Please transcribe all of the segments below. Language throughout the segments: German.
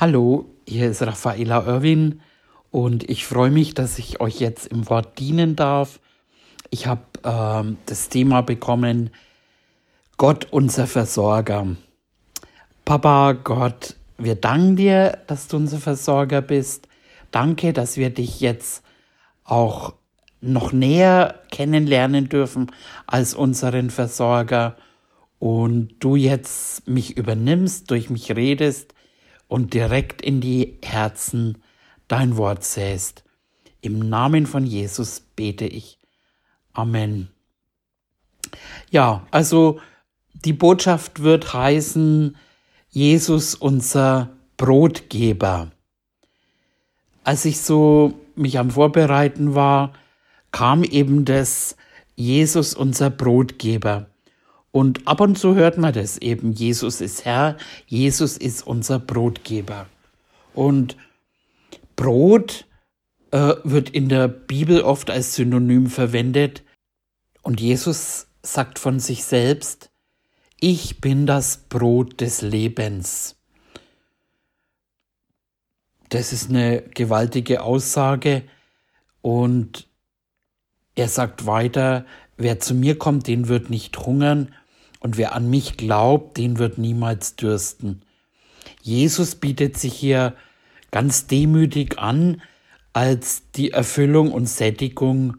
Hallo, hier ist Raffaela Irwin und ich freue mich, dass ich euch jetzt im Wort dienen darf. Ich habe äh, das Thema bekommen, Gott unser Versorger. Papa Gott, wir danken dir, dass du unser Versorger bist. Danke, dass wir dich jetzt auch noch näher kennenlernen dürfen als unseren Versorger und du jetzt mich übernimmst, durch mich redest und direkt in die Herzen dein Wort säst. Im Namen von Jesus bete ich. Amen. Ja, also die Botschaft wird heißen, Jesus unser Brotgeber. Als ich so mich am Vorbereiten war, kam eben das Jesus unser Brotgeber. Und ab und zu hört man das eben. Jesus ist Herr, Jesus ist unser Brotgeber. Und Brot äh, wird in der Bibel oft als Synonym verwendet. Und Jesus sagt von sich selbst, ich bin das Brot des Lebens. Das ist eine gewaltige Aussage. Und er sagt weiter, wer zu mir kommt, den wird nicht hungern und wer an mich glaubt, den wird niemals dürsten. Jesus bietet sich hier ganz demütig an als die Erfüllung und Sättigung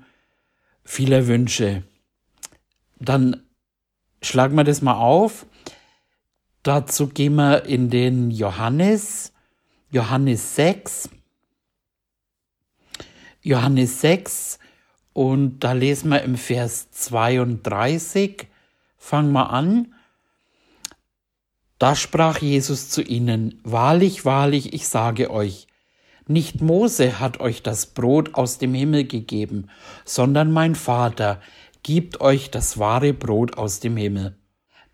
vieler Wünsche. Dann schlagen wir das mal auf. Dazu gehen wir in den Johannes, Johannes 6. Johannes 6 und da lesen wir im Vers 32 Fang mal an. Da sprach Jesus zu ihnen, Wahrlich, wahrlich, ich sage euch, nicht Mose hat euch das Brot aus dem Himmel gegeben, sondern mein Vater gibt euch das wahre Brot aus dem Himmel.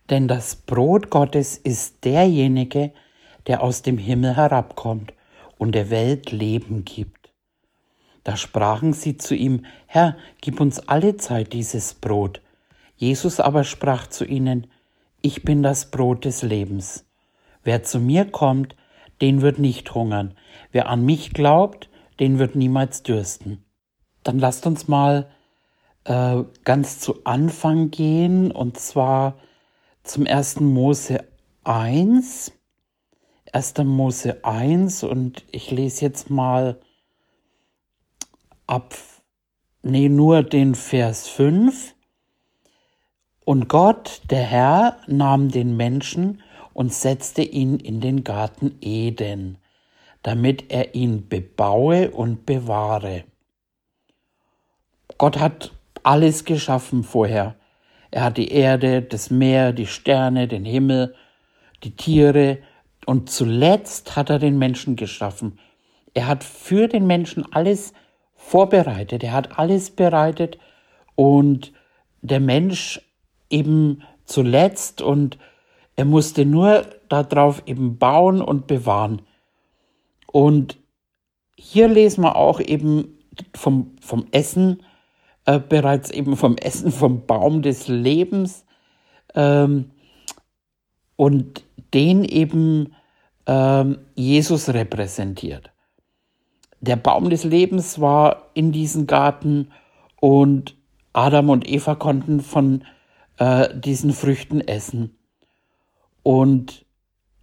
Denn das Brot Gottes ist derjenige, der aus dem Himmel herabkommt und der Welt Leben gibt. Da sprachen sie zu ihm, Herr, gib uns alle Zeit dieses Brot. Jesus aber sprach zu ihnen, Ich bin das Brot des Lebens. Wer zu mir kommt, den wird nicht hungern. Wer an mich glaubt, den wird niemals dürsten. Dann lasst uns mal äh, ganz zu Anfang gehen, und zwar zum 1. Mose 1. 1. Mose 1 und ich lese jetzt mal ab, nee, nur den Vers 5. Und Gott, der Herr, nahm den Menschen und setzte ihn in den Garten Eden, damit er ihn bebaue und bewahre. Gott hat alles geschaffen vorher. Er hat die Erde, das Meer, die Sterne, den Himmel, die Tiere und zuletzt hat er den Menschen geschaffen. Er hat für den Menschen alles vorbereitet, er hat alles bereitet und der Mensch eben zuletzt und er musste nur darauf eben bauen und bewahren. Und hier lesen wir auch eben vom, vom Essen, äh, bereits eben vom Essen vom Baum des Lebens ähm, und den eben ähm, Jesus repräsentiert. Der Baum des Lebens war in diesem Garten und Adam und Eva konnten von äh, diesen Früchten essen. Und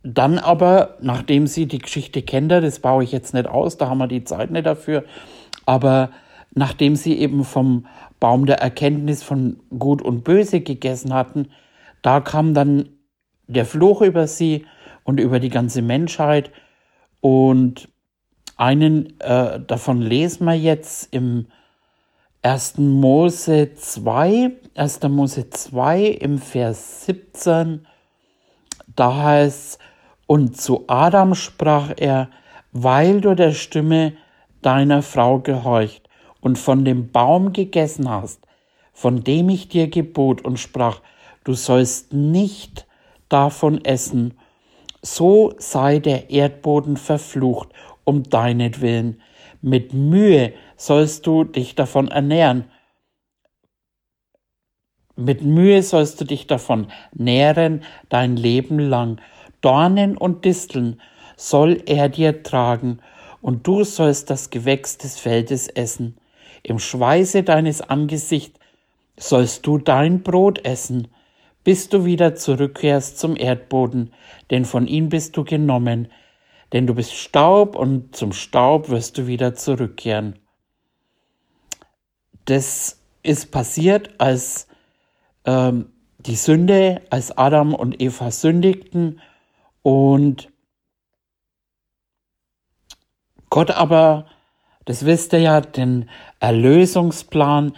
dann aber, nachdem sie die Geschichte kennt, das baue ich jetzt nicht aus, da haben wir die Zeit nicht dafür, aber nachdem sie eben vom Baum der Erkenntnis von Gut und Böse gegessen hatten, da kam dann der Fluch über sie und über die ganze Menschheit. Und einen äh, davon lesen wir jetzt im 1. Mose 2, 1. Mose 2 im Vers 17, da heißt und zu Adam sprach er, weil du der Stimme deiner Frau gehorcht und von dem Baum gegessen hast, von dem ich dir gebot und sprach, du sollst nicht davon essen, so sei der Erdboden verflucht um deinetwillen, mit Mühe sollst du dich davon ernähren. Mit Mühe sollst du dich davon nähren dein Leben lang. Dornen und Disteln soll er dir tragen, und du sollst das Gewächs des Feldes essen. Im Schweiße deines Angesichts sollst du dein Brot essen, bis du wieder zurückkehrst zum Erdboden, denn von ihm bist du genommen, denn du bist Staub und zum Staub wirst du wieder zurückkehren. Das ist passiert, als ähm, die Sünde, als Adam und Eva sündigten und Gott aber, das wisst ihr ja, den Erlösungsplan,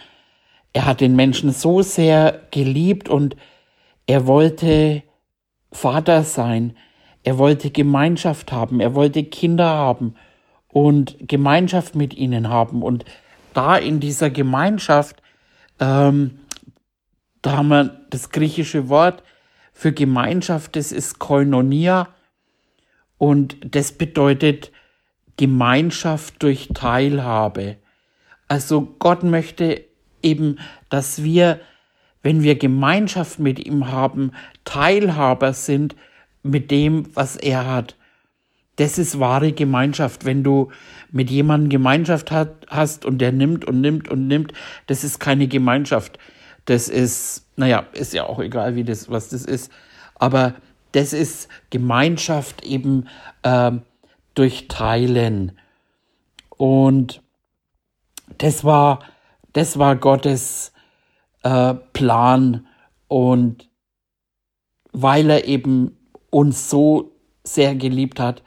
er hat den Menschen so sehr geliebt und er wollte Vater sein, er wollte Gemeinschaft haben, er wollte Kinder haben und Gemeinschaft mit ihnen haben. Und da in dieser Gemeinschaft, ähm, da haben wir das griechische Wort für Gemeinschaft, das ist Koinonia und das bedeutet Gemeinschaft durch Teilhabe. Also Gott möchte eben, dass wir, wenn wir Gemeinschaft mit ihm haben, Teilhaber sind mit dem, was er hat. Das ist wahre Gemeinschaft. Wenn du mit jemandem Gemeinschaft hat, hast und der nimmt und nimmt und nimmt, das ist keine Gemeinschaft. Das ist, naja, ist ja auch egal, wie das, was das ist. Aber das ist Gemeinschaft eben äh, durch Teilen. Und das war, das war Gottes äh, Plan. Und weil er eben uns so sehr geliebt hat,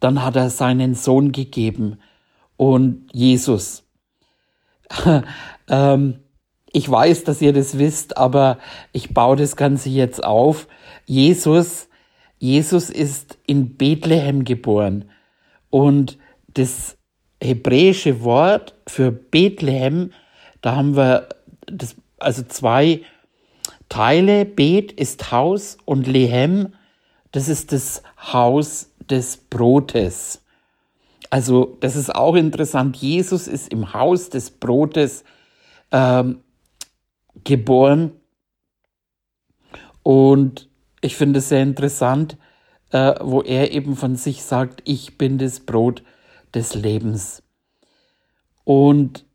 dann hat er seinen Sohn gegeben und Jesus. ähm, ich weiß, dass ihr das wisst, aber ich baue das Ganze jetzt auf. Jesus, Jesus ist in Bethlehem geboren und das hebräische Wort für Bethlehem, da haben wir das, also zwei Teile. Bet ist Haus und Lehem, das ist das Haus des Brotes. Also das ist auch interessant. Jesus ist im Haus des Brotes ähm, geboren. Und ich finde es sehr interessant, äh, wo er eben von sich sagt, ich bin das Brot des Lebens. Und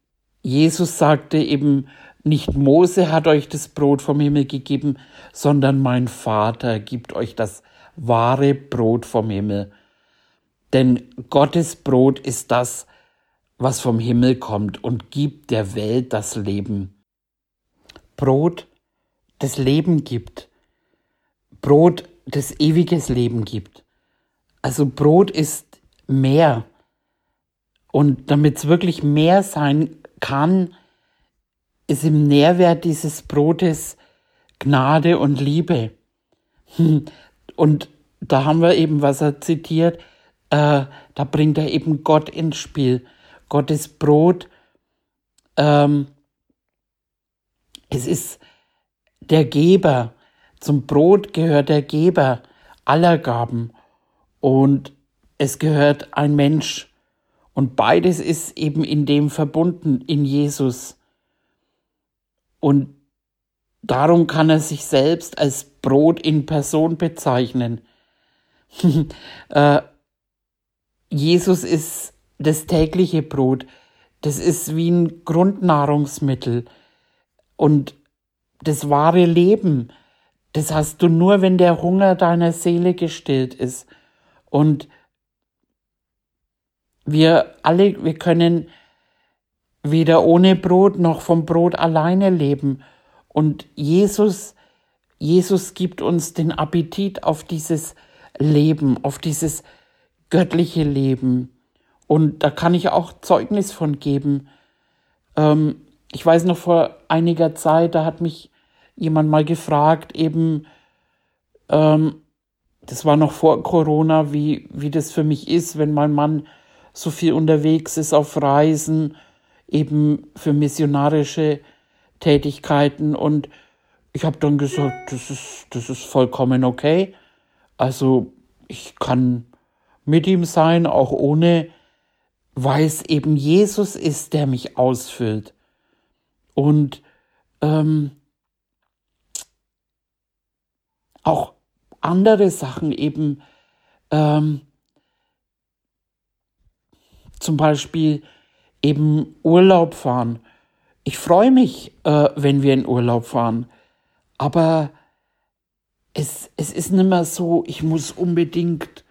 Jesus sagte eben, nicht Mose hat euch das Brot vom Himmel gegeben, sondern mein Vater gibt euch das wahre Brot vom Himmel. Denn Gottes Brot ist das, was vom Himmel kommt und gibt der Welt das Leben. Brot, das Leben gibt. Brot, das ewiges Leben gibt. Also Brot ist mehr. Und damit es wirklich mehr sein kann, ist im Nährwert dieses Brotes Gnade und Liebe. Und da haben wir eben, was er zitiert, äh, da bringt er eben Gott ins Spiel. Gottes Brot, ähm, es ist der Geber. Zum Brot gehört der Geber aller Gaben und es gehört ein Mensch. Und beides ist eben in dem verbunden, in Jesus. Und darum kann er sich selbst als Brot in Person bezeichnen. äh, Jesus ist das tägliche Brot. Das ist wie ein Grundnahrungsmittel. Und das wahre Leben, das hast du nur, wenn der Hunger deiner Seele gestillt ist. Und wir alle, wir können weder ohne Brot noch vom Brot alleine leben. Und Jesus, Jesus gibt uns den Appetit auf dieses Leben, auf dieses göttliche Leben. Und da kann ich auch Zeugnis von geben. Ähm, ich weiß noch vor einiger Zeit, da hat mich jemand mal gefragt, eben, ähm, das war noch vor Corona, wie, wie das für mich ist, wenn mein Mann so viel unterwegs ist auf Reisen eben für missionarische Tätigkeiten und ich habe dann gesagt, das ist, das ist vollkommen okay. Also ich kann mit ihm sein, auch ohne, weil es eben Jesus ist, der mich ausfüllt. Und ähm, auch andere Sachen eben, ähm, zum Beispiel eben Urlaub fahren. Ich freue mich, äh, wenn wir in Urlaub fahren, aber es, es ist nicht mehr so, ich muss unbedingt,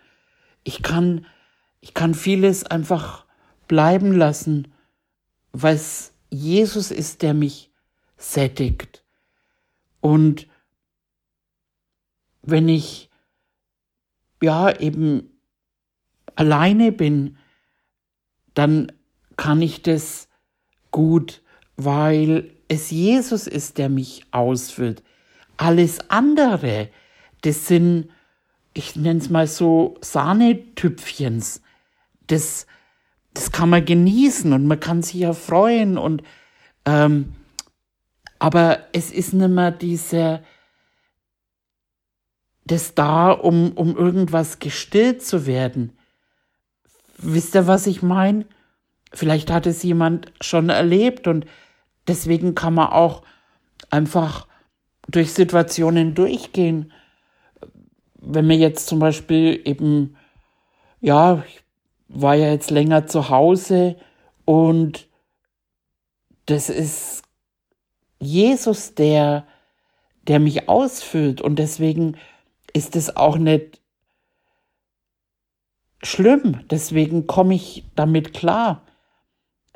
ich kann, ich kann vieles einfach bleiben lassen, weil es Jesus ist, der mich sättigt. Und wenn ich ja eben alleine bin, dann kann ich das gut, weil es Jesus ist, der mich ausfüllt. Alles andere, das sind, ich nenne es mal so, Sahnetüpfchens. Das, das kann man genießen und man kann sich ja freuen und ähm, aber es ist nicht mehr diese das da, um, um irgendwas gestillt zu werden. Wisst ihr, was ich meine? Vielleicht hat es jemand schon erlebt und deswegen kann man auch einfach durch Situationen durchgehen. Wenn mir jetzt zum Beispiel eben, ja, ich war ja jetzt länger zu Hause und das ist Jesus, der, der mich ausfüllt und deswegen ist es auch nicht schlimm. Deswegen komme ich damit klar.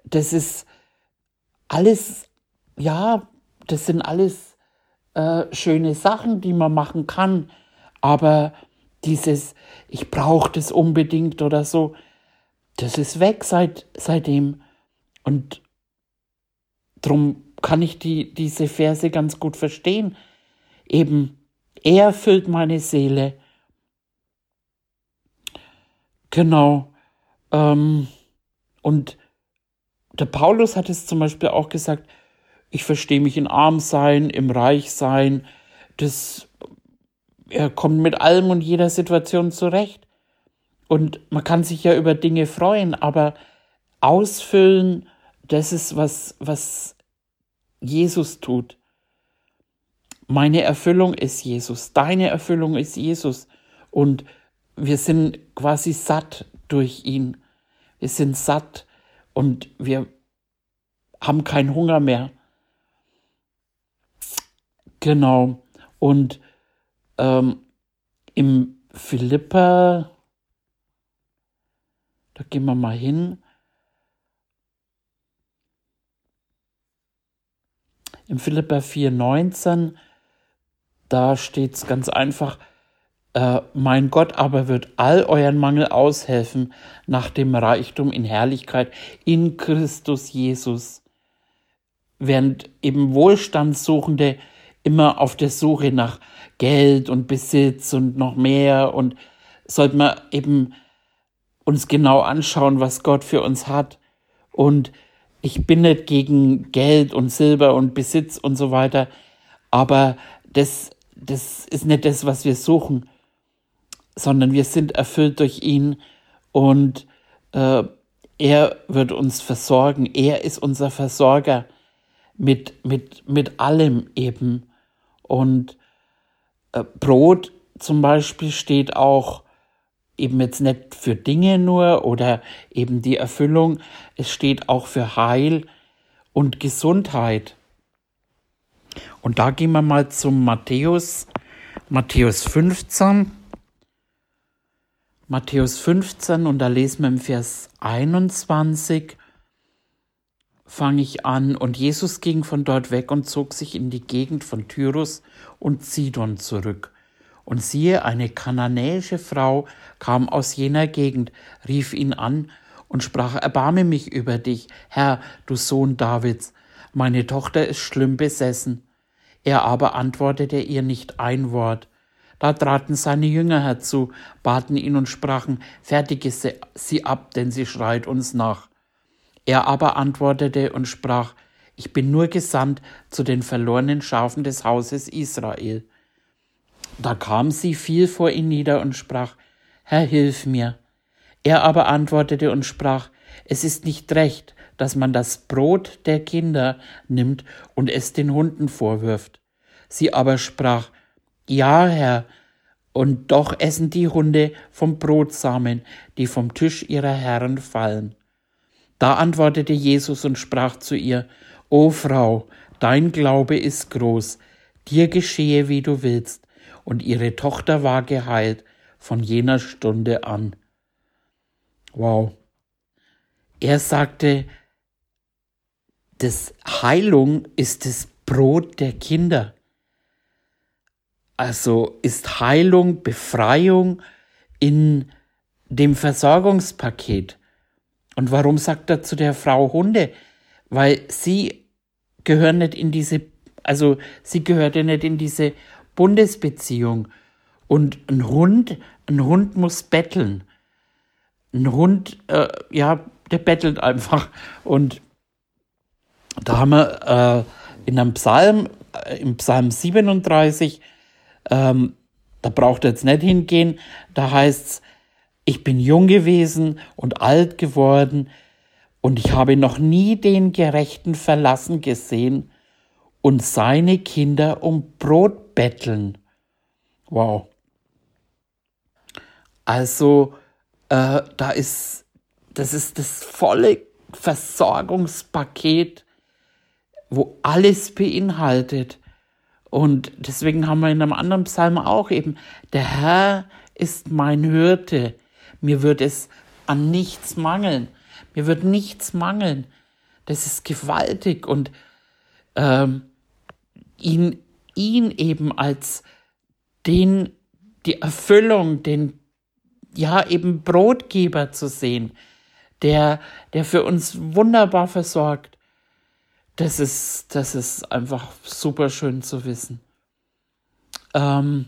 Das ist alles, ja, das sind alles äh, schöne Sachen, die man machen kann. Aber dieses, ich brauche das unbedingt oder so, das ist weg seit, seitdem. Und darum kann ich die, diese Verse ganz gut verstehen. Eben, er füllt meine Seele. Genau. Ähm, und der Paulus hat es zum Beispiel auch gesagt, ich verstehe mich in arm sein, im reich sein. Das, er kommt mit allem und jeder Situation zurecht. Und man kann sich ja über Dinge freuen, aber ausfüllen, das ist was, was Jesus tut. Meine Erfüllung ist Jesus, deine Erfüllung ist Jesus. Und wir sind quasi satt durch ihn. Wir sind satt und wir haben keinen Hunger mehr. Genau. Und ähm, im Philippa, da gehen wir mal hin. Im Philippa 4,19 da steht es ganz einfach, äh, mein Gott aber wird all euren Mangel aushelfen nach dem Reichtum in Herrlichkeit in Christus Jesus. Während eben Wohlstandssuchende immer auf der Suche nach Geld und Besitz und noch mehr und sollte man eben uns genau anschauen, was Gott für uns hat. Und ich bin nicht gegen Geld und Silber und Besitz und so weiter, aber das das ist nicht das, was wir suchen, sondern wir sind erfüllt durch ihn und äh, er wird uns versorgen. Er ist unser Versorger mit, mit, mit allem eben. Und äh, Brot zum Beispiel steht auch eben jetzt nicht für Dinge nur oder eben die Erfüllung, es steht auch für Heil und Gesundheit. Und da gehen wir mal zum Matthäus, Matthäus 15. Matthäus 15 und da lesen wir im Vers 21, fange ich an, und Jesus ging von dort weg und zog sich in die Gegend von Tyrus und Sidon zurück. Und siehe, eine kananäische Frau kam aus jener Gegend, rief ihn an und sprach, Erbarme mich über dich, Herr, du Sohn Davids, meine Tochter ist schlimm besessen. Er aber antwortete ihr nicht ein Wort. Da traten seine Jünger herzu, baten ihn und sprachen, fertige sie ab, denn sie schreit uns nach. Er aber antwortete und sprach, ich bin nur gesandt zu den verlorenen Schafen des Hauses Israel. Da kam sie, fiel vor ihn nieder und sprach, Herr, hilf mir. Er aber antwortete und sprach, es ist nicht recht, dass man das Brot der Kinder nimmt und es den Hunden vorwirft. Sie aber sprach, Ja, Herr, und doch essen die Hunde vom Brotsamen, die vom Tisch ihrer Herren fallen. Da antwortete Jesus und sprach zu ihr, O Frau, dein Glaube ist groß, dir geschehe, wie du willst. Und ihre Tochter war geheilt von jener Stunde an. Wow. Er sagte, das Heilung ist das Brot der Kinder. Also ist Heilung, Befreiung in dem Versorgungspaket. Und warum sagt er zu der Frau Hunde? Weil sie gehören nicht in diese, also sie gehört ja nicht in diese Bundesbeziehung. Und ein Hund, ein Hund muss betteln. Ein Hund, äh, ja, der bettelt einfach. Und da haben wir äh, in einem Psalm, äh, im Psalm 37, ähm, da braucht er jetzt nicht hingehen, da heißt es, ich bin jung gewesen und alt geworden und ich habe noch nie den Gerechten verlassen gesehen und seine Kinder um Brot betteln. Wow. Also, äh, da ist, das ist das volle Versorgungspaket, wo alles beinhaltet. Und deswegen haben wir in einem anderen Psalm auch eben, der Herr ist mein Hirte, mir wird es an nichts mangeln. Mir wird nichts mangeln. Das ist gewaltig und ähm, ihn, ihn eben als den, die Erfüllung, den, ja, eben Brotgeber zu sehen, der, der für uns wunderbar versorgt. Das ist, das ist einfach super schön zu wissen. Ähm,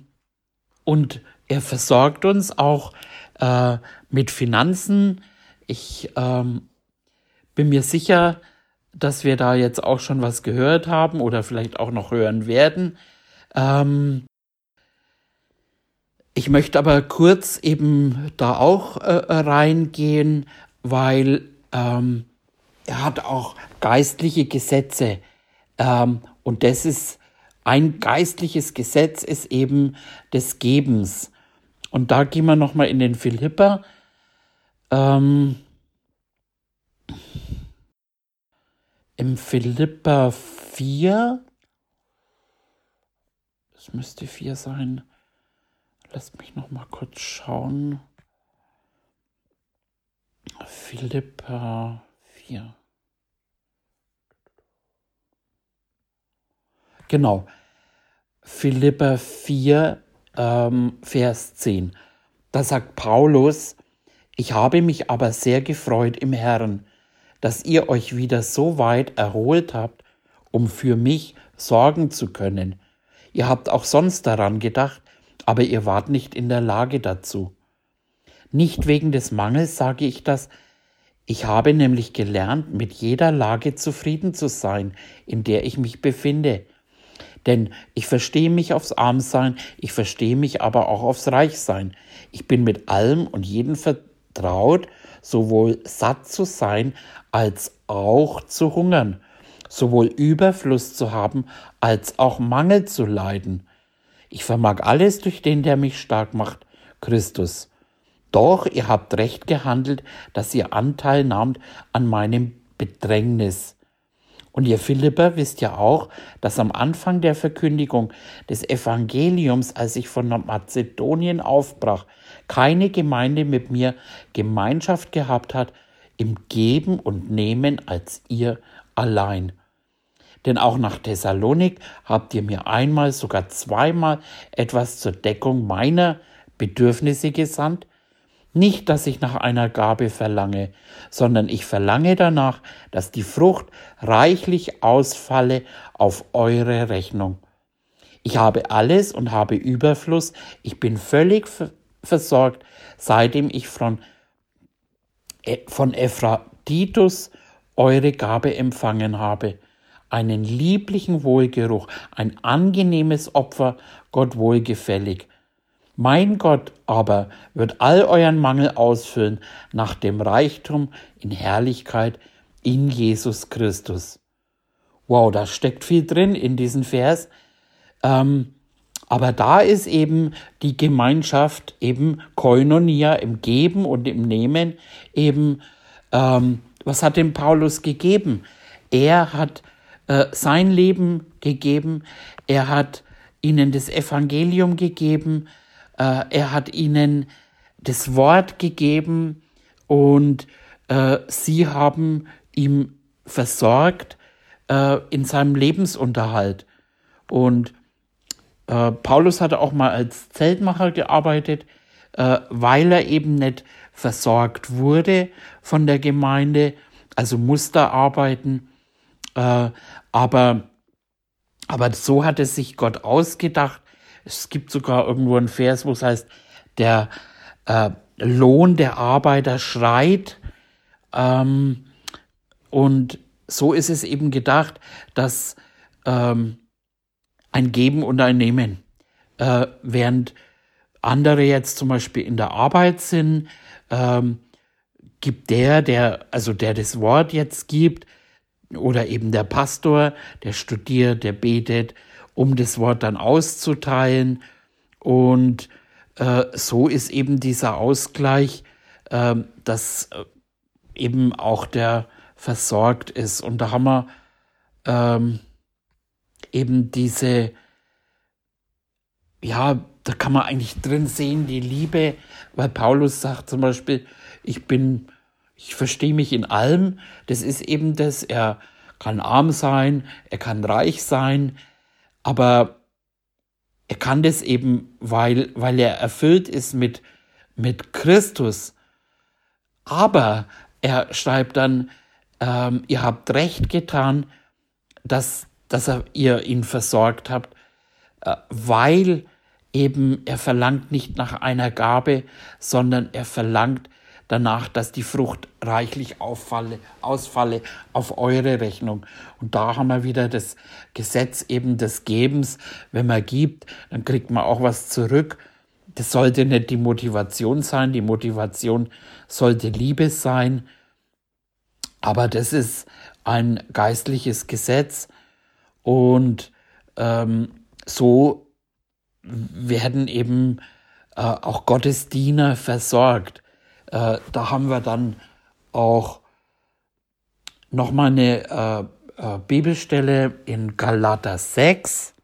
und er versorgt uns auch äh, mit Finanzen. Ich ähm, bin mir sicher, dass wir da jetzt auch schon was gehört haben oder vielleicht auch noch hören werden. Ähm, ich möchte aber kurz eben da auch äh, reingehen, weil ähm, er hat auch geistliche Gesetze. Ähm, und das ist ein geistliches Gesetz ist eben des Gebens. Und da gehen wir nochmal in den Philipper. Ähm, Im Philippa 4, das müsste 4 sein, lasst mich nochmal kurz schauen. Philippa 4. Genau. Philippa 4, ähm, Vers 10. Da sagt Paulus, ich habe mich aber sehr gefreut im Herrn, dass ihr euch wieder so weit erholt habt, um für mich sorgen zu können. Ihr habt auch sonst daran gedacht, aber ihr wart nicht in der Lage dazu. Nicht wegen des Mangels sage ich das, ich habe nämlich gelernt, mit jeder Lage zufrieden zu sein, in der ich mich befinde, denn ich verstehe mich aufs Armsein, ich verstehe mich aber auch aufs Reichsein. Ich bin mit allem und jedem vertraut, sowohl satt zu sein als auch zu hungern, sowohl Überfluss zu haben als auch Mangel zu leiden. Ich vermag alles durch den, der mich stark macht, Christus. Doch ihr habt recht gehandelt, dass ihr Anteil nahmt an meinem Bedrängnis. Und ihr Philipper wisst ja auch, dass am Anfang der Verkündigung des Evangeliums, als ich von Mazedonien aufbrach, keine Gemeinde mit mir Gemeinschaft gehabt hat im Geben und Nehmen als ihr allein. Denn auch nach Thessalonik habt ihr mir einmal, sogar zweimal etwas zur Deckung meiner Bedürfnisse gesandt, nicht, dass ich nach einer Gabe verlange, sondern ich verlange danach, dass die Frucht reichlich ausfalle auf eure Rechnung. Ich habe alles und habe Überfluss, ich bin völlig versorgt, seitdem ich von, e, von Ephratitus eure Gabe empfangen habe. Einen lieblichen Wohlgeruch, ein angenehmes Opfer, Gott wohlgefällig. Mein Gott aber wird all euren Mangel ausfüllen nach dem Reichtum in Herrlichkeit in Jesus Christus. Wow, da steckt viel drin in diesem Vers. Ähm, aber da ist eben die Gemeinschaft eben Koinonia im Geben und im Nehmen eben ähm, was hat dem Paulus gegeben? Er hat äh, sein Leben gegeben, er hat ihnen das Evangelium gegeben, äh, er hat ihnen das Wort gegeben und äh, sie haben ihm versorgt äh, in seinem Lebensunterhalt. Und äh, Paulus hatte auch mal als Zeltmacher gearbeitet, äh, weil er eben nicht versorgt wurde von der Gemeinde, also musste arbeiten. Äh, aber, aber so hat es sich Gott ausgedacht. Es gibt sogar irgendwo einen Vers, wo es heißt, der äh, Lohn der Arbeiter schreit. Ähm, und so ist es eben gedacht, dass ähm, ein Geben und ein Nehmen, äh, während andere jetzt zum Beispiel in der Arbeit sind, ähm, gibt der, der, also der das Wort jetzt gibt, oder eben der Pastor, der studiert, der betet, um das Wort dann auszuteilen. Und äh, so ist eben dieser Ausgleich, äh, dass eben auch der versorgt ist. Und da haben wir ähm, eben diese, ja, da kann man eigentlich drin sehen, die Liebe, weil Paulus sagt zum Beispiel, ich bin, ich verstehe mich in allem. Das ist eben das, er kann arm sein, er kann reich sein, aber er kann das eben, weil, weil er erfüllt ist mit, mit Christus. Aber er schreibt dann, ähm, ihr habt recht getan, dass, dass er, ihr ihn versorgt habt, äh, weil eben er verlangt nicht nach einer Gabe, sondern er verlangt danach, dass die Frucht reichlich auffalle, ausfalle auf eure Rechnung. Und da haben wir wieder das Gesetz eben des Gebens. Wenn man gibt, dann kriegt man auch was zurück. Das sollte nicht die Motivation sein. Die Motivation sollte Liebe sein. Aber das ist ein geistliches Gesetz und ähm, so werden eben äh, auch Gottes Diener versorgt. Äh, da haben wir dann auch nochmal eine äh, äh, Bibelstelle in Galater 6.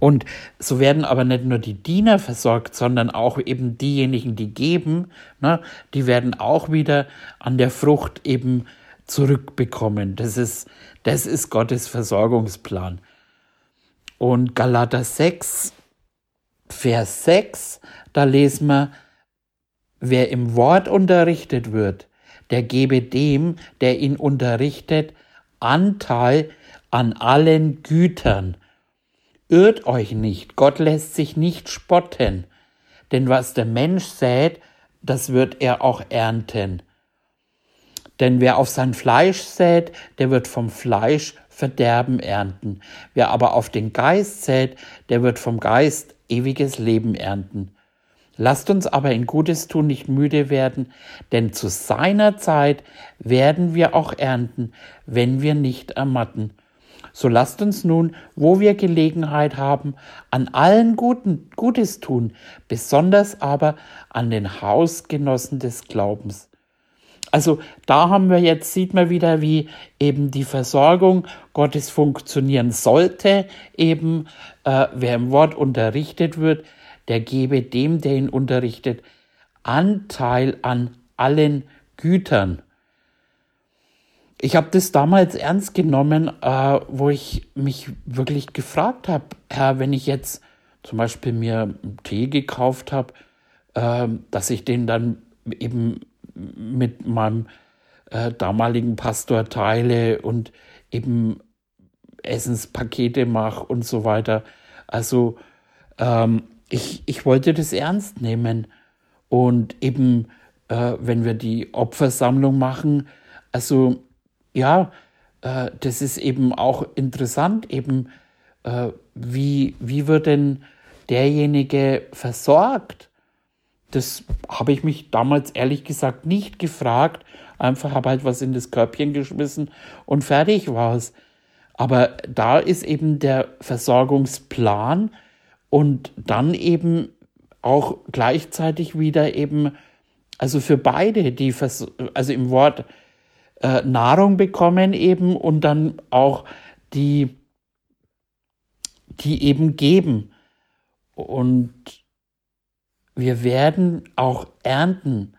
Und so werden aber nicht nur die Diener versorgt, sondern auch eben diejenigen, die geben, ne, die werden auch wieder an der Frucht eben zurückbekommen. Das ist, das ist Gottes Versorgungsplan. Und Galater 6, Vers 6, da lesen wir, wer im Wort unterrichtet wird, der gebe dem, der ihn unterrichtet, Anteil an allen Gütern. Irrt euch nicht, Gott lässt sich nicht spotten, denn was der Mensch sät, das wird er auch ernten. Denn wer auf sein Fleisch sät, der wird vom Fleisch Verderben ernten. Wer aber auf den Geist sät, der wird vom Geist ewiges Leben ernten. Lasst uns aber in Gutes tun nicht müde werden, denn zu seiner Zeit werden wir auch ernten, wenn wir nicht ermatten. So lasst uns nun, wo wir Gelegenheit haben, an allen Guten Gutes tun, besonders aber an den Hausgenossen des Glaubens. Also da haben wir jetzt, sieht man wieder, wie eben die Versorgung Gottes funktionieren sollte, eben äh, wer im Wort unterrichtet wird, der gebe dem, der ihn unterrichtet, Anteil an allen Gütern. Ich habe das damals ernst genommen, äh, wo ich mich wirklich gefragt habe, Herr, wenn ich jetzt zum Beispiel mir Tee gekauft habe, äh, dass ich den dann eben mit meinem äh, damaligen Pastor teile und eben Essenspakete mache und so weiter. Also ähm, ich, ich wollte das ernst nehmen. Und eben, äh, wenn wir die Opfersammlung machen, also ja, äh, das ist eben auch interessant, eben, äh, wie, wie wird denn derjenige versorgt? Das habe ich mich damals ehrlich gesagt nicht gefragt. Einfach habe halt was in das Körbchen geschmissen und fertig war es. Aber da ist eben der Versorgungsplan und dann eben auch gleichzeitig wieder eben, also für beide, die, Vers also im Wort äh, Nahrung bekommen eben und dann auch die, die eben geben. Und wir werden auch ernten.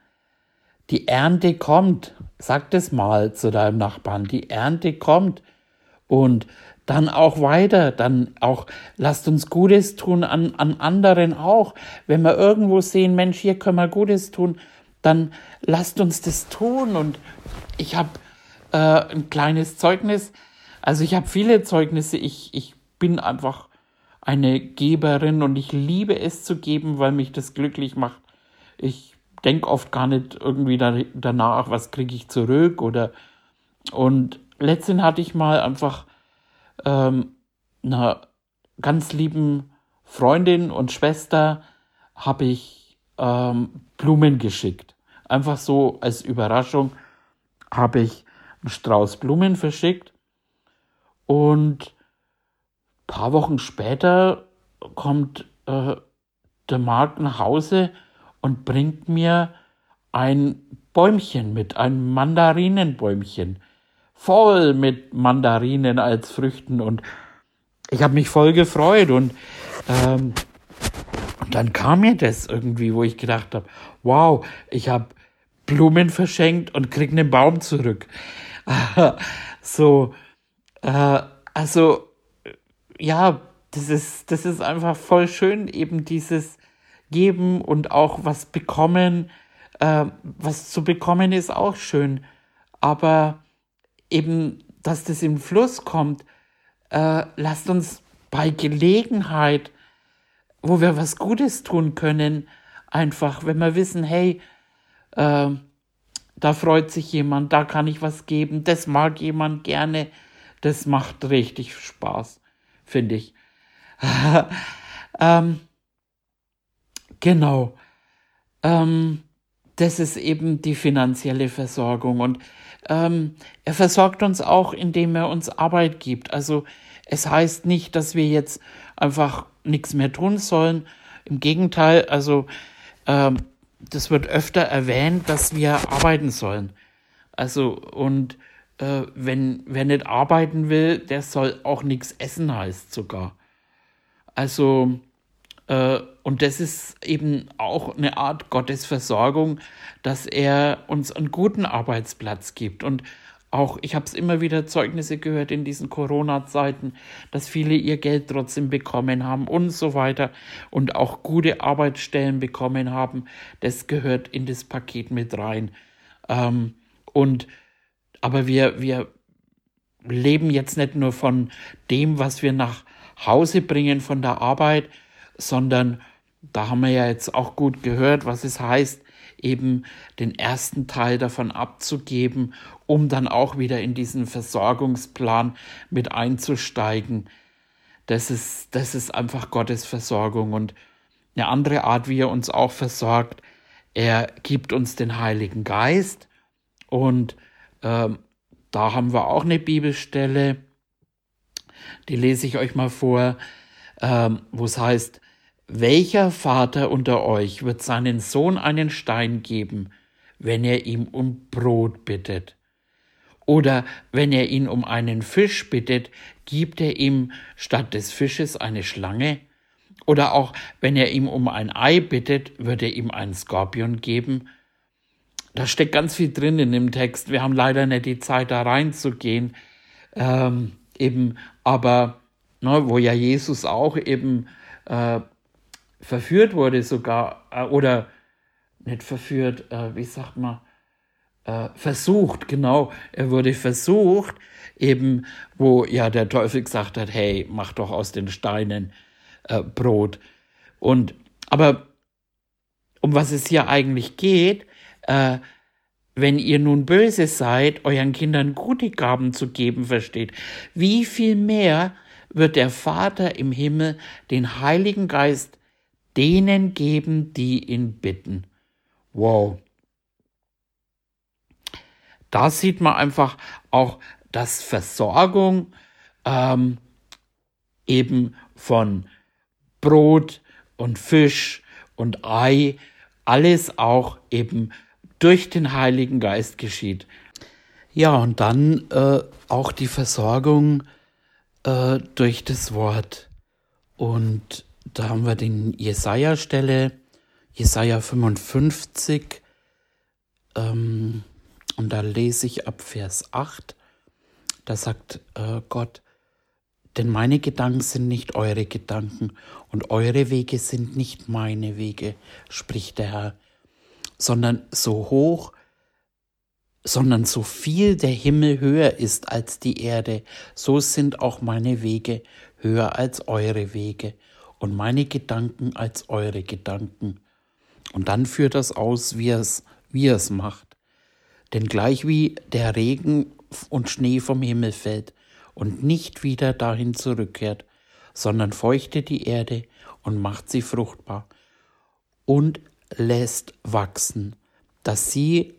Die Ernte kommt. Sag das mal zu deinem Nachbarn. Die Ernte kommt. Und dann auch weiter, dann auch lasst uns Gutes tun an, an anderen auch. Wenn wir irgendwo sehen, Mensch, hier können wir Gutes tun, dann lasst uns das tun. Und ich habe äh, ein kleines Zeugnis. Also ich habe viele Zeugnisse. Ich, ich bin einfach eine Geberin und ich liebe es zu geben, weil mich das glücklich macht. Ich denke oft gar nicht irgendwie da, danach, was kriege ich zurück oder und letztens hatte ich mal einfach ähm, einer ganz lieben Freundin und Schwester habe ich ähm, Blumen geschickt. Einfach so als Überraschung habe ich einen Strauß Blumen verschickt und paar Wochen später kommt äh, der Markt nach Hause und bringt mir ein Bäumchen mit, ein Mandarinenbäumchen, voll mit Mandarinen als Früchten und ich habe mich voll gefreut und, ähm, dann kam mir das irgendwie, wo ich gedacht habe, wow, ich habe Blumen verschenkt und krieg einen Baum zurück. so, äh, also ja, das ist, das ist einfach voll schön, eben dieses Geben und auch was bekommen. Äh, was zu bekommen ist auch schön. Aber eben, dass das im Fluss kommt, äh, lasst uns bei Gelegenheit, wo wir was Gutes tun können, einfach, wenn wir wissen, hey, äh, da freut sich jemand, da kann ich was geben, das mag jemand gerne, das macht richtig Spaß finde ich. ähm, genau. Ähm, das ist eben die finanzielle Versorgung. Und ähm, er versorgt uns auch, indem er uns Arbeit gibt. Also es heißt nicht, dass wir jetzt einfach nichts mehr tun sollen. Im Gegenteil, also ähm, das wird öfter erwähnt, dass wir arbeiten sollen. Also und äh, wenn wer nicht arbeiten will, der soll auch nichts essen, heißt sogar. Also, und das ist eben auch eine Art Gottesversorgung, dass er uns einen guten Arbeitsplatz gibt. Und auch, ich habe es immer wieder Zeugnisse gehört in diesen Corona-Zeiten, dass viele ihr Geld trotzdem bekommen haben und so weiter und auch gute Arbeitsstellen bekommen haben. Das gehört in das Paket mit rein. Ähm, und aber wir, wir leben jetzt nicht nur von dem, was wir nach Hause bringen von der Arbeit, sondern da haben wir ja jetzt auch gut gehört, was es heißt, eben den ersten Teil davon abzugeben, um dann auch wieder in diesen Versorgungsplan mit einzusteigen. Das ist, das ist einfach Gottes Versorgung und eine andere Art, wie er uns auch versorgt. Er gibt uns den Heiligen Geist und ähm, da haben wir auch eine Bibelstelle, die lese ich euch mal vor, ähm, wo es heißt, welcher Vater unter euch wird seinen Sohn einen Stein geben, wenn er ihm um Brot bittet? Oder wenn er ihn um einen Fisch bittet, gibt er ihm statt des Fisches eine Schlange? Oder auch wenn er ihm um ein Ei bittet, wird er ihm einen Skorpion geben? da steckt ganz viel drin in dem Text. Wir haben leider nicht die Zeit, da reinzugehen. Ähm, eben, aber ne, wo ja Jesus auch eben äh, verführt wurde, sogar, äh, oder nicht verführt, äh, wie sagt man, äh, versucht, genau, er wurde versucht, eben, wo ja der Teufel gesagt hat, hey, mach doch aus den Steinen äh, Brot. Und, aber um was es hier eigentlich geht, äh, wenn ihr nun böse seid, euren Kindern gute Gaben zu geben versteht, wie viel mehr wird der Vater im Himmel den Heiligen Geist denen geben, die ihn bitten. Wow. Da sieht man einfach auch, dass Versorgung ähm, eben von Brot und Fisch und Ei alles auch eben durch den Heiligen Geist geschieht. Ja, und dann äh, auch die Versorgung äh, durch das Wort. Und da haben wir den Jesaja-Stelle, Jesaja 55, ähm, und da lese ich ab Vers 8, da sagt äh, Gott, denn meine Gedanken sind nicht eure Gedanken und eure Wege sind nicht meine Wege, spricht der Herr, sondern so hoch, sondern so viel der Himmel höher ist als die Erde, so sind auch meine Wege höher als eure Wege und meine Gedanken als eure Gedanken. Und dann führt das aus, wie es, wie es macht. Denn gleich wie der Regen und Schnee vom Himmel fällt und nicht wieder dahin zurückkehrt, sondern feuchtet die Erde und macht sie fruchtbar und lässt wachsen, dass sie,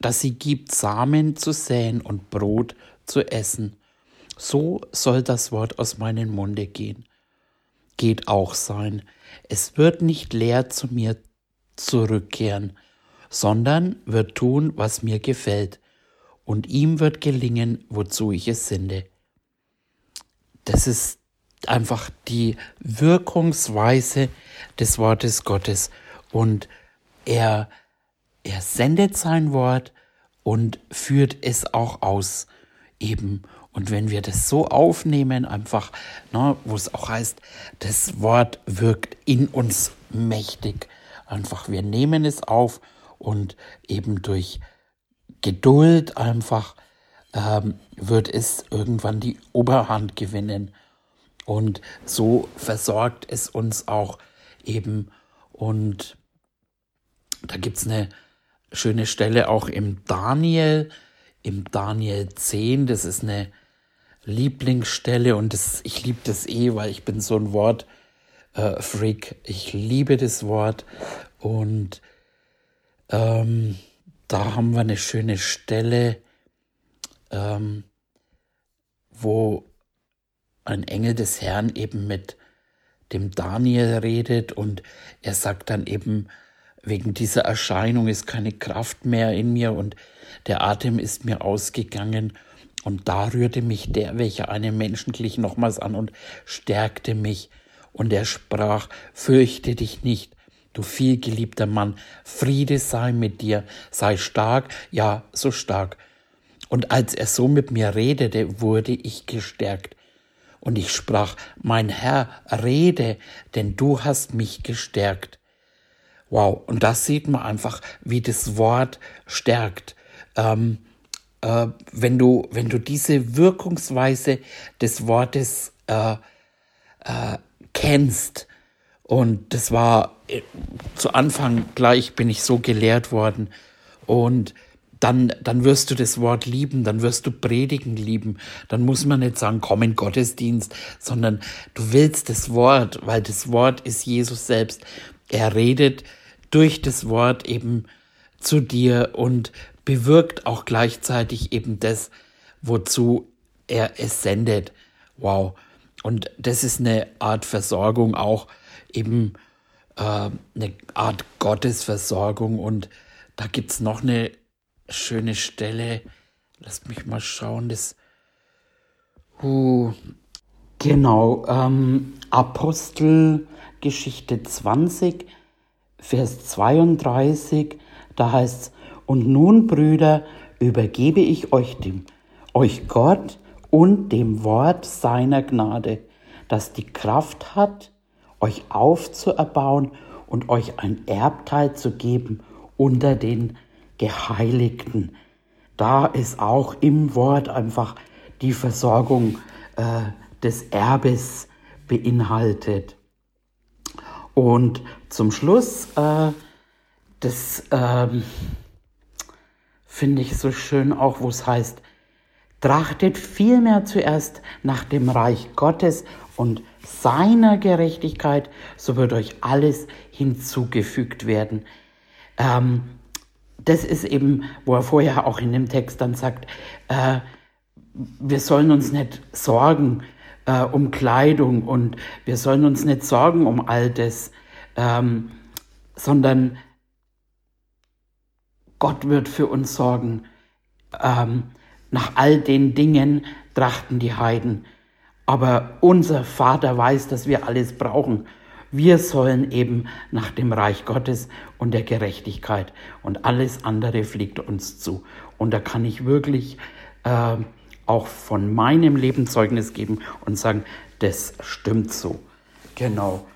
dass sie gibt Samen zu säen und Brot zu essen. So soll das Wort aus meinem Munde gehen. Geht auch sein. Es wird nicht leer zu mir zurückkehren, sondern wird tun, was mir gefällt, und ihm wird gelingen, wozu ich es sende. Das ist einfach die Wirkungsweise des Wortes Gottes und er, er sendet sein Wort und führt es auch aus eben. Und wenn wir das so aufnehmen, einfach, ne, wo es auch heißt, das Wort wirkt in uns mächtig. Einfach, wir nehmen es auf und eben durch Geduld einfach ähm, wird es irgendwann die Oberhand gewinnen. Und so versorgt es uns auch eben. Und da gibt es eine schöne Stelle auch im Daniel, im Daniel 10. Das ist eine Lieblingsstelle und das, ich liebe das eh, weil ich bin so ein Wort. Äh, Freak. Ich liebe das Wort und ähm, da haben wir eine schöne Stelle, ähm, wo ein Engel des Herrn eben mit dem Daniel redet und er sagt dann eben, wegen dieser Erscheinung ist keine Kraft mehr in mir und der Atem ist mir ausgegangen. Und da rührte mich der, welcher einem Menschen glich, nochmals an und stärkte mich. Und er sprach, fürchte dich nicht, Du vielgeliebter Mann, Friede sei mit dir, sei stark, ja, so stark. Und als er so mit mir redete, wurde ich gestärkt. Und ich sprach, mein Herr, rede, denn du hast mich gestärkt. Wow, und das sieht man einfach, wie das Wort stärkt. Ähm, äh, wenn, du, wenn du diese Wirkungsweise des Wortes äh, äh, kennst, und das war äh, zu Anfang gleich bin ich so gelehrt worden. Und dann, dann wirst du das Wort lieben, dann wirst du Predigen lieben. Dann muss man nicht sagen, komm in Gottesdienst, sondern du willst das Wort, weil das Wort ist Jesus selbst. Er redet durch das Wort eben zu dir und bewirkt auch gleichzeitig eben das, wozu er es sendet. Wow. Und das ist eine Art Versorgung auch eben äh, eine Art Gottesversorgung. Und da gibt es noch eine schöne Stelle. Lass mich mal schauen, das. Uh, genau, ähm, Apostelgeschichte 20, Vers 32, da heißt es, und nun, Brüder, übergebe ich euch dem, euch Gott und dem Wort seiner Gnade, das die Kraft hat, euch aufzuerbauen und euch ein Erbteil zu geben unter den Geheiligten. Da ist auch im Wort einfach die Versorgung äh, des Erbes beinhaltet. Und zum Schluss, äh, das äh, finde ich so schön auch, wo es heißt, trachtet vielmehr zuerst nach dem Reich Gottes und seiner Gerechtigkeit, so wird euch alles hinzugefügt werden. Ähm, das ist eben, wo er vorher auch in dem Text dann sagt, äh, wir sollen uns nicht sorgen äh, um Kleidung und wir sollen uns nicht sorgen um all das, ähm, sondern Gott wird für uns sorgen. ähm, nach all den Dingen trachten die Heiden. Aber unser Vater weiß, dass wir alles brauchen. Wir sollen eben nach dem Reich Gottes und der Gerechtigkeit und alles andere fliegt uns zu. Und da kann ich wirklich äh, auch von meinem Leben Zeugnis geben und sagen, das stimmt so. Genau.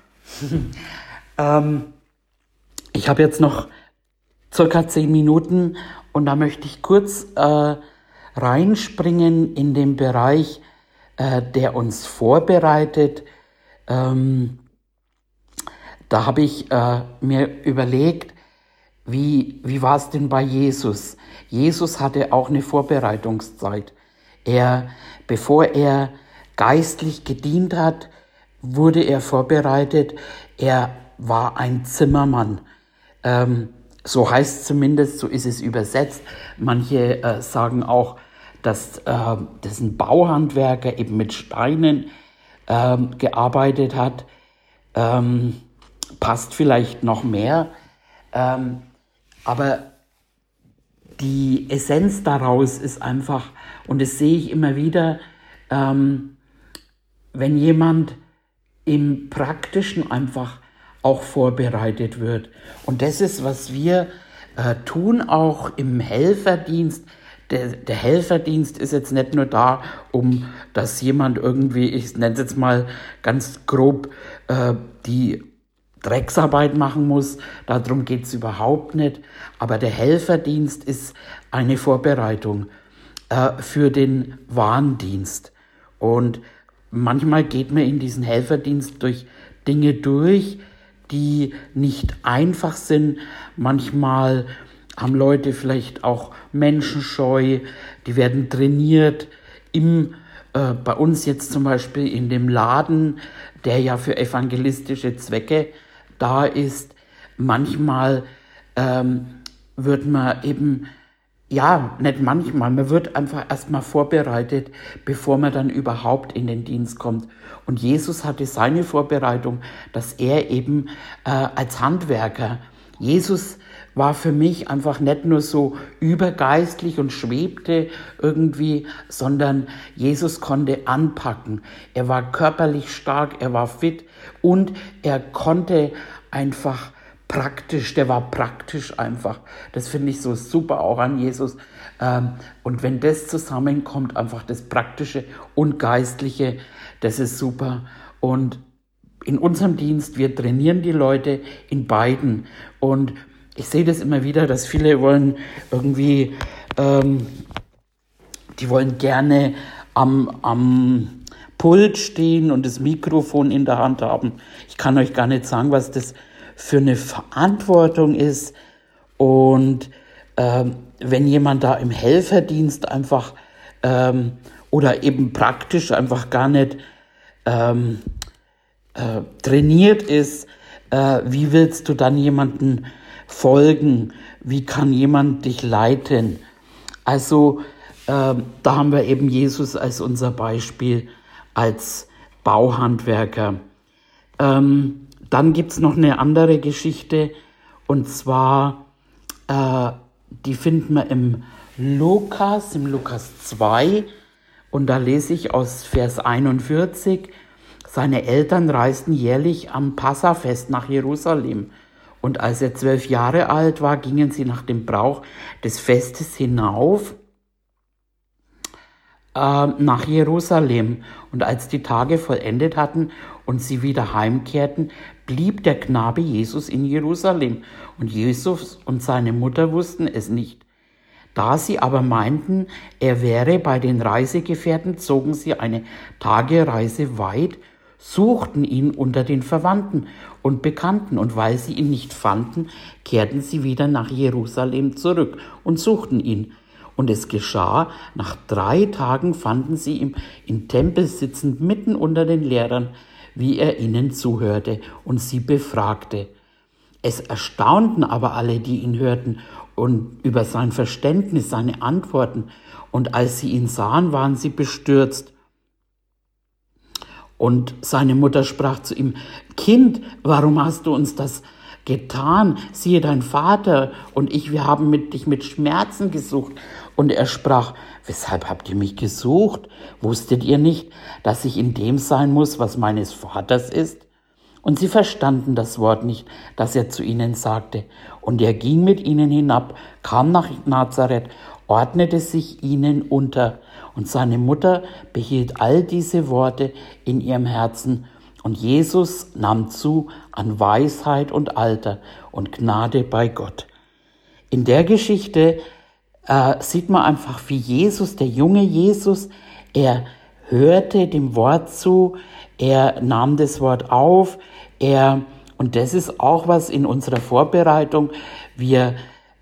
ähm, ich habe jetzt noch circa zehn Minuten und da möchte ich kurz äh, reinspringen in den Bereich, äh, der uns vorbereitet. Ähm, da habe ich äh, mir überlegt, wie, wie war es denn bei Jesus? Jesus hatte auch eine Vorbereitungszeit. Er, bevor er geistlich gedient hat, wurde er vorbereitet. Er war ein Zimmermann. Ähm, so heißt zumindest, so ist es übersetzt. Manche äh, sagen auch, dass äh, das ein Bauhandwerker eben mit Steinen äh, gearbeitet hat. Ähm, passt vielleicht noch mehr. Ähm, aber die Essenz daraus ist einfach, und das sehe ich immer wieder, ähm, wenn jemand im Praktischen einfach auch vorbereitet wird. Und das ist, was wir äh, tun, auch im Helferdienst. Der, der, Helferdienst ist jetzt nicht nur da, um dass jemand irgendwie, ich nenne es jetzt mal ganz grob, äh, die Drecksarbeit machen muss. Darum geht es überhaupt nicht. Aber der Helferdienst ist eine Vorbereitung äh, für den Warndienst. Und manchmal geht man in diesen Helferdienst durch Dinge durch, die nicht einfach sind. Manchmal haben Leute vielleicht auch Menschenscheu, die werden trainiert im äh, bei uns jetzt zum Beispiel in dem Laden, der ja für evangelistische Zwecke da ist. Manchmal ähm, wird man eben, ja, nicht manchmal, man wird einfach erstmal vorbereitet, bevor man dann überhaupt in den Dienst kommt. Und Jesus hatte seine Vorbereitung, dass er eben äh, als Handwerker, Jesus war für mich einfach nicht nur so übergeistlich und schwebte irgendwie, sondern Jesus konnte anpacken. Er war körperlich stark, er war fit und er konnte einfach praktisch, der war praktisch einfach. Das finde ich so super auch an Jesus. Ähm, und wenn das zusammenkommt, einfach das Praktische und Geistliche, das ist super. Und in unserem Dienst, wir trainieren die Leute in beiden. Und ich sehe das immer wieder, dass viele wollen irgendwie, ähm, die wollen gerne am, am Pult stehen und das Mikrofon in der Hand haben. Ich kann euch gar nicht sagen, was das für eine Verantwortung ist. Und ähm, wenn jemand da im Helferdienst einfach ähm, oder eben praktisch einfach gar nicht ähm, äh, trainiert ist, äh, wie willst du dann jemanden folgen? Wie kann jemand dich leiten? Also äh, da haben wir eben Jesus als unser Beispiel, als Bauhandwerker. Ähm, dann gibt's noch eine andere Geschichte und zwar, äh, die finden wir im Lukas, im Lukas 2 und da lese ich aus Vers 41, seine Eltern reisten jährlich am Passafest nach Jerusalem und als er zwölf Jahre alt war, gingen sie nach dem Brauch des Festes hinauf äh, nach Jerusalem. Und als die Tage vollendet hatten und sie wieder heimkehrten, blieb der Knabe Jesus in Jerusalem. Und Jesus und seine Mutter wussten es nicht. Da sie aber meinten, er wäre bei den Reisegefährten, zogen sie eine Tagereise weit suchten ihn unter den Verwandten und Bekannten, und weil sie ihn nicht fanden, kehrten sie wieder nach Jerusalem zurück und suchten ihn. Und es geschah, nach drei Tagen fanden sie ihn im Tempel sitzend mitten unter den Lehrern, wie er ihnen zuhörte und sie befragte. Es erstaunten aber alle, die ihn hörten, und über sein Verständnis, seine Antworten, und als sie ihn sahen, waren sie bestürzt. Und seine Mutter sprach zu ihm, Kind, warum hast du uns das getan? Siehe, dein Vater und ich, wir haben mit, dich mit Schmerzen gesucht. Und er sprach, weshalb habt ihr mich gesucht? Wusstet ihr nicht, dass ich in dem sein muss, was meines Vaters ist? Und sie verstanden das Wort nicht, das er zu ihnen sagte. Und er ging mit ihnen hinab, kam nach Nazareth, ordnete sich ihnen unter. Und seine Mutter behielt all diese Worte in ihrem Herzen. Und Jesus nahm zu an Weisheit und Alter und Gnade bei Gott. In der Geschichte äh, sieht man einfach, wie Jesus, der junge Jesus, er hörte dem Wort zu, er nahm das Wort auf, er, und das ist auch was in unserer Vorbereitung, wir,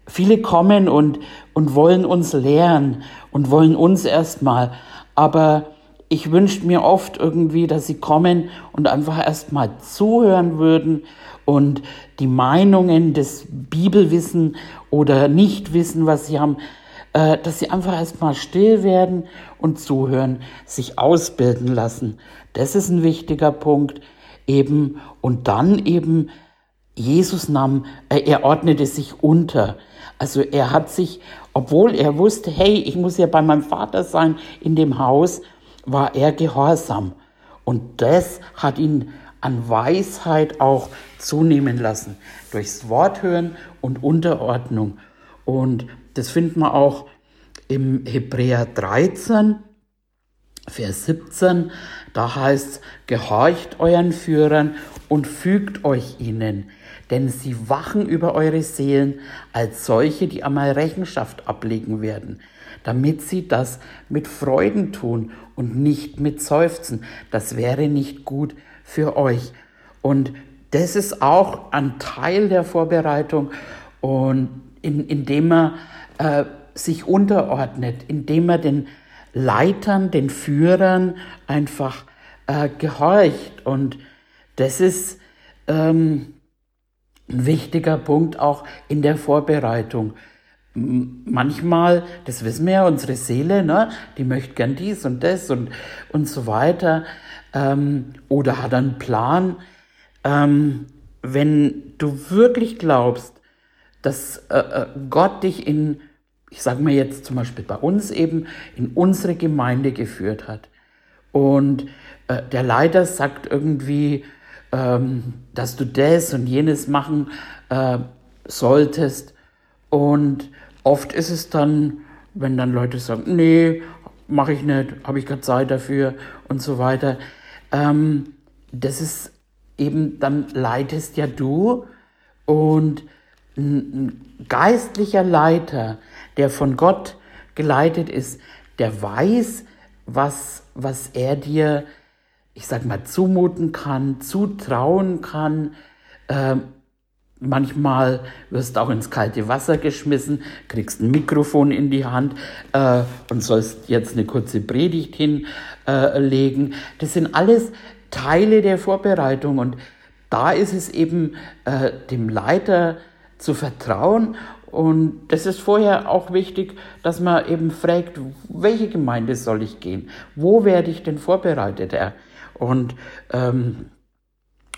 viele kommen und, und wollen uns lehren und wollen uns erstmal, aber ich wünsche mir oft irgendwie, dass sie kommen und einfach erstmal zuhören würden und die Meinungen des Bibelwissen oder Nichtwissen, was sie haben, äh, dass sie einfach erstmal still werden und zuhören, sich ausbilden lassen. Das ist ein wichtiger Punkt eben. Und dann eben, Jesus nahm, äh, er ordnete sich unter. Also er hat sich, obwohl er wusste, hey, ich muss ja bei meinem Vater sein in dem Haus, war er gehorsam. Und das hat ihn an Weisheit auch zunehmen lassen. Durchs Wort hören und Unterordnung. Und das finden wir auch im Hebräer 13, Vers 17. Da heißt gehorcht euren Führern und fügt euch ihnen, denn sie wachen über eure Seelen als solche, die einmal Rechenschaft ablegen werden, damit sie das mit Freuden tun und nicht mit Seufzen. Das wäre nicht gut für euch. Und das ist auch ein Teil der Vorbereitung und in, indem man äh, sich unterordnet, indem man den Leitern, den Führern einfach äh, gehorcht. Und das ist ähm, ein wichtiger Punkt auch in der Vorbereitung. Manchmal, das wissen wir ja, unsere Seele, ne, die möchte gern dies und das und, und so weiter. Ähm, oder hat einen Plan. Ähm, wenn du wirklich glaubst, dass äh, äh Gott dich in, ich sage mal jetzt zum Beispiel bei uns eben, in unsere Gemeinde geführt hat und äh, der Leiter sagt irgendwie, ähm, dass du das und jenes machen äh, solltest. Und oft ist es dann, wenn dann Leute sagen, nee, mache ich nicht, habe ich keine Zeit dafür und so weiter. Ähm, das ist eben, dann leitest ja du und ein geistlicher Leiter, der von Gott geleitet ist, der weiß, was, was er dir ich sag mal, zumuten kann, zutrauen kann. Äh, manchmal wirst du auch ins kalte Wasser geschmissen, kriegst ein Mikrofon in die Hand äh, und sollst jetzt eine kurze Predigt hinlegen. Äh, das sind alles Teile der Vorbereitung und da ist es eben äh, dem Leiter zu vertrauen und das ist vorher auch wichtig, dass man eben fragt, welche Gemeinde soll ich gehen? Wo werde ich denn vorbereitet? und, ähm,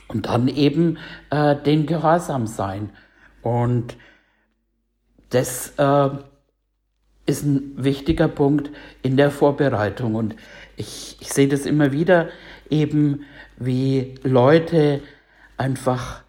und dann eben äh, den Gehorsam sein. Und das äh, ist ein wichtiger Punkt in der Vorbereitung. Und ich, ich sehe das immer wieder eben, wie Leute einfach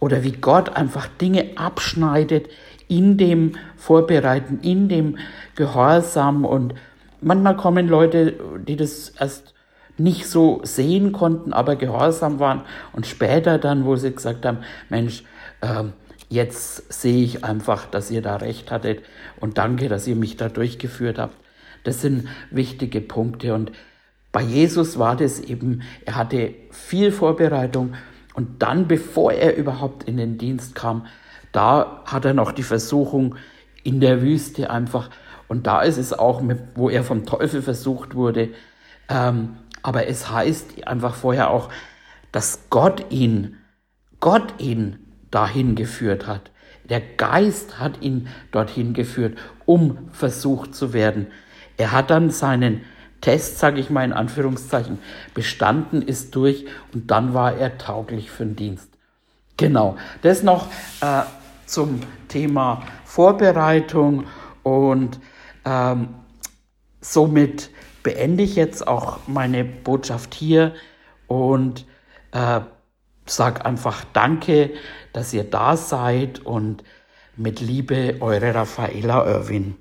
oder wie Gott einfach Dinge abschneidet in dem Vorbereiten, in dem Gehorsam. Und manchmal kommen Leute, die das erst nicht so sehen konnten, aber gehorsam waren. Und später dann, wo sie gesagt haben, Mensch, äh, jetzt sehe ich einfach, dass ihr da recht hattet und danke, dass ihr mich da durchgeführt habt. Das sind wichtige Punkte. Und bei Jesus war das eben, er hatte viel Vorbereitung und dann, bevor er überhaupt in den Dienst kam, da hat er noch die Versuchung in der Wüste einfach. Und da ist es auch, wo er vom Teufel versucht wurde, ähm, aber es heißt einfach vorher auch, dass Gott ihn, Gott ihn dahin geführt hat. Der Geist hat ihn dorthin geführt, um versucht zu werden. Er hat dann seinen Test, sage ich mal in Anführungszeichen, bestanden, ist durch und dann war er tauglich für den Dienst. Genau, das noch äh, zum Thema Vorbereitung und ähm, somit beende ich jetzt auch meine Botschaft hier und äh, sag einfach Danke, dass ihr da seid und mit Liebe, eure Raffaela Irwin.